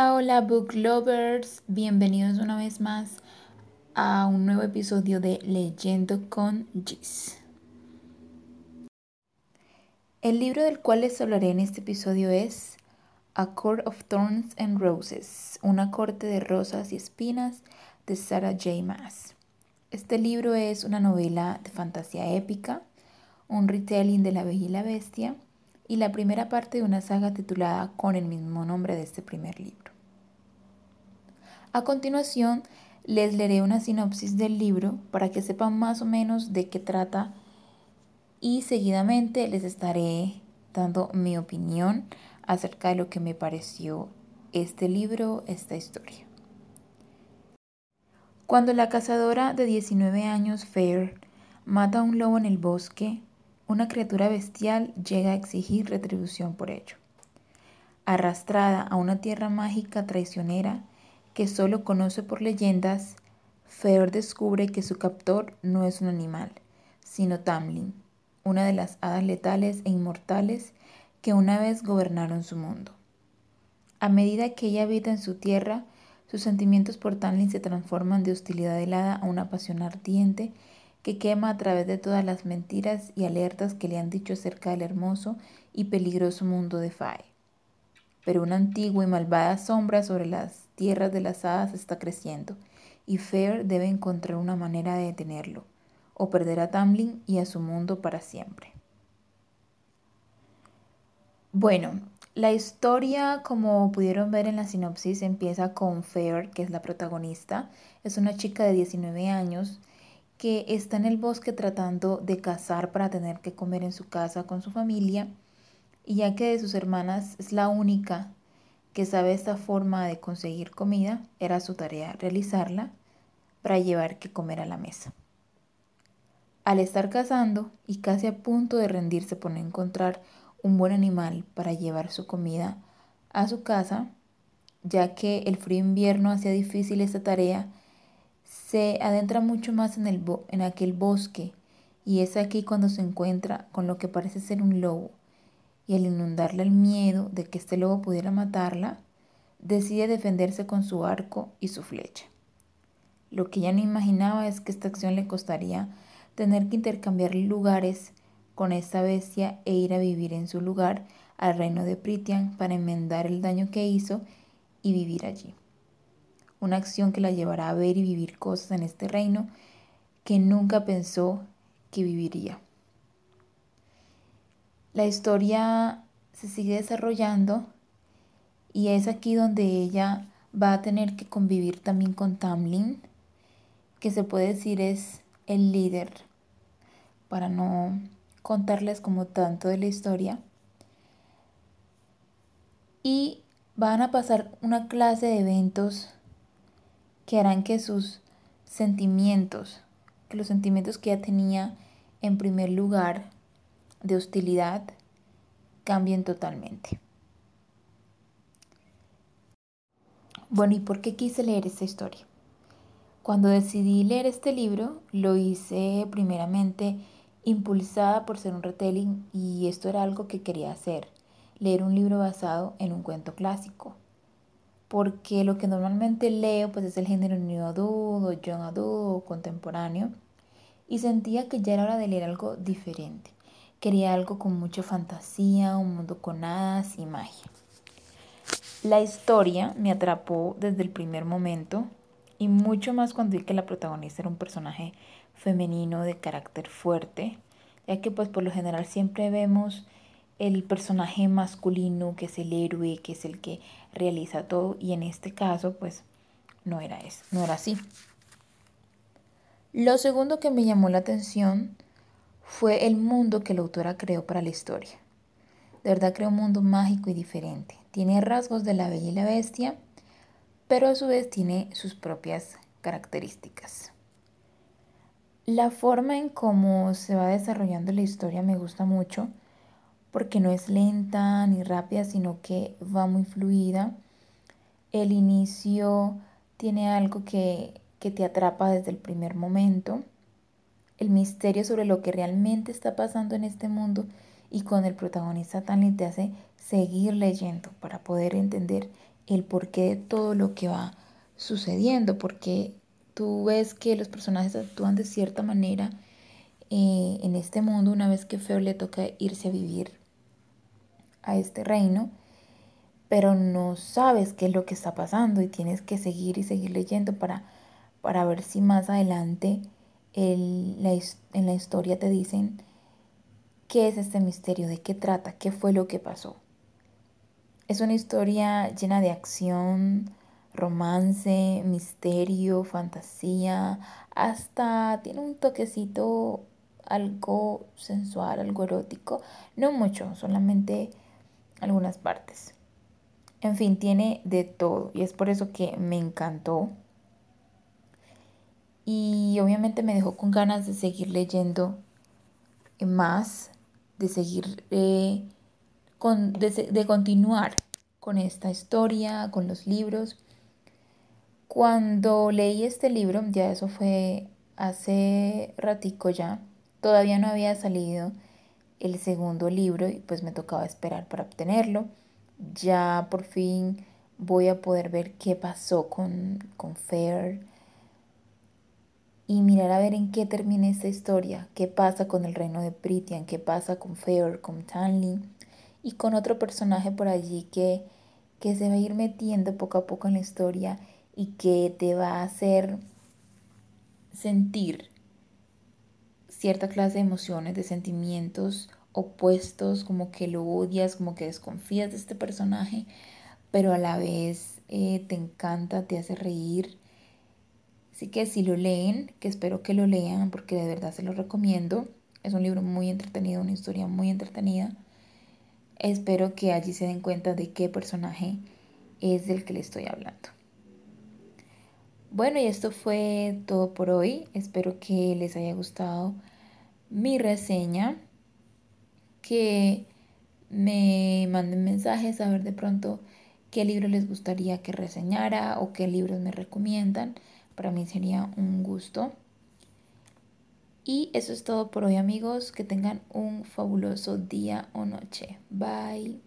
Hola, book lovers, bienvenidos una vez más a un nuevo episodio de Leyendo con Gis. El libro del cual les hablaré en este episodio es A Court of Thorns and Roses, una corte de rosas y espinas de Sarah J. Maas. Este libro es una novela de fantasía épica, un retelling de La Bella y la Bestia y la primera parte de una saga titulada con el mismo nombre de este primer libro. A continuación, les leeré una sinopsis del libro para que sepan más o menos de qué trata y seguidamente les estaré dando mi opinión acerca de lo que me pareció este libro, esta historia. Cuando la cazadora de 19 años, Fair, mata a un lobo en el bosque, una criatura bestial llega a exigir retribución por ello. Arrastrada a una tierra mágica traicionera que solo conoce por leyendas, Feor descubre que su captor no es un animal, sino Tamlin, una de las hadas letales e inmortales que una vez gobernaron su mundo. A medida que ella habita en su tierra, sus sentimientos por Tamlin se transforman de hostilidad helada a una pasión ardiente que quema a través de todas las mentiras y alertas que le han dicho acerca del hermoso y peligroso mundo de Fae. Pero una antigua y malvada sombra sobre las tierras de las hadas está creciendo, y Fair debe encontrar una manera de detenerlo, o perder a Tamlin y a su mundo para siempre. Bueno, la historia, como pudieron ver en la sinopsis, empieza con Fair, que es la protagonista. Es una chica de 19 años que está en el bosque tratando de cazar para tener que comer en su casa con su familia, y ya que de sus hermanas es la única que sabe esta forma de conseguir comida, era su tarea realizarla para llevar que comer a la mesa. Al estar cazando y casi a punto de rendirse por encontrar un buen animal para llevar su comida a su casa, ya que el frío invierno hacía difícil esta tarea, se adentra mucho más en, el en aquel bosque y es aquí cuando se encuentra con lo que parece ser un lobo y al inundarle el miedo de que este lobo pudiera matarla, decide defenderse con su arco y su flecha. Lo que ella no imaginaba es que esta acción le costaría tener que intercambiar lugares con esta bestia e ir a vivir en su lugar al reino de Pritian para enmendar el daño que hizo y vivir allí una acción que la llevará a ver y vivir cosas en este reino que nunca pensó que viviría. La historia se sigue desarrollando y es aquí donde ella va a tener que convivir también con Tamlin, que se puede decir es el líder, para no contarles como tanto de la historia. Y van a pasar una clase de eventos que harán que sus sentimientos, que los sentimientos que ella tenía en primer lugar de hostilidad, cambien totalmente. Bueno, ¿y por qué quise leer esta historia? Cuando decidí leer este libro, lo hice primeramente impulsada por ser un retelling y esto era algo que quería hacer, leer un libro basado en un cuento clásico porque lo que normalmente leo pues es el género new adult o young adult o contemporáneo y sentía que ya era hora de leer algo diferente. Quería algo con mucha fantasía, un mundo con hadas y magia. La historia me atrapó desde el primer momento y mucho más cuando vi que la protagonista era un personaje femenino de carácter fuerte, ya que pues por lo general siempre vemos el personaje masculino que es el héroe, que es el que realiza todo y en este caso pues no era eso, no era así. Lo segundo que me llamó la atención fue el mundo que la autora creó para la historia. De verdad creó un mundo mágico y diferente. Tiene rasgos de la bella y la bestia, pero a su vez tiene sus propias características. La forma en cómo se va desarrollando la historia me gusta mucho porque no es lenta ni rápida, sino que va muy fluida. El inicio tiene algo que, que te atrapa desde el primer momento. El misterio sobre lo que realmente está pasando en este mundo y con el protagonista tan te hace seguir leyendo para poder entender el porqué de todo lo que va sucediendo, porque tú ves que los personajes actúan de cierta manera eh, en este mundo una vez que Feo le toca irse a vivir a este reino, pero no sabes qué es lo que está pasando y tienes que seguir y seguir leyendo para, para ver si más adelante en la historia te dicen qué es este misterio, de qué trata, qué fue lo que pasó. Es una historia llena de acción, romance, misterio, fantasía, hasta tiene un toquecito algo sensual, algo erótico, no mucho, solamente algunas partes. En fin, tiene de todo y es por eso que me encantó. Y obviamente me dejó con ganas de seguir leyendo más, de seguir, eh, con, de continuar con esta historia, con los libros. Cuando leí este libro, ya eso fue hace ratico ya, todavía no había salido el segundo libro y pues me tocaba esperar para obtenerlo. Ya por fin voy a poder ver qué pasó con, con Fair y mirar a ver en qué termina esta historia, qué pasa con el reino de Pritian, qué pasa con Fair, con Tanley y con otro personaje por allí que, que se va a ir metiendo poco a poco en la historia y que te va a hacer sentir cierta clase de emociones, de sentimientos opuestos, como que lo odias, como que desconfías de este personaje, pero a la vez eh, te encanta, te hace reír. Así que si lo leen, que espero que lo lean porque de verdad se lo recomiendo. Es un libro muy entretenido, una historia muy entretenida. Espero que allí se den cuenta de qué personaje es del que le estoy hablando. Bueno, y esto fue todo por hoy. Espero que les haya gustado mi reseña. Que me manden mensajes a ver de pronto qué libro les gustaría que reseñara o qué libros me recomiendan. Para mí sería un gusto. Y eso es todo por hoy amigos. Que tengan un fabuloso día o noche. Bye.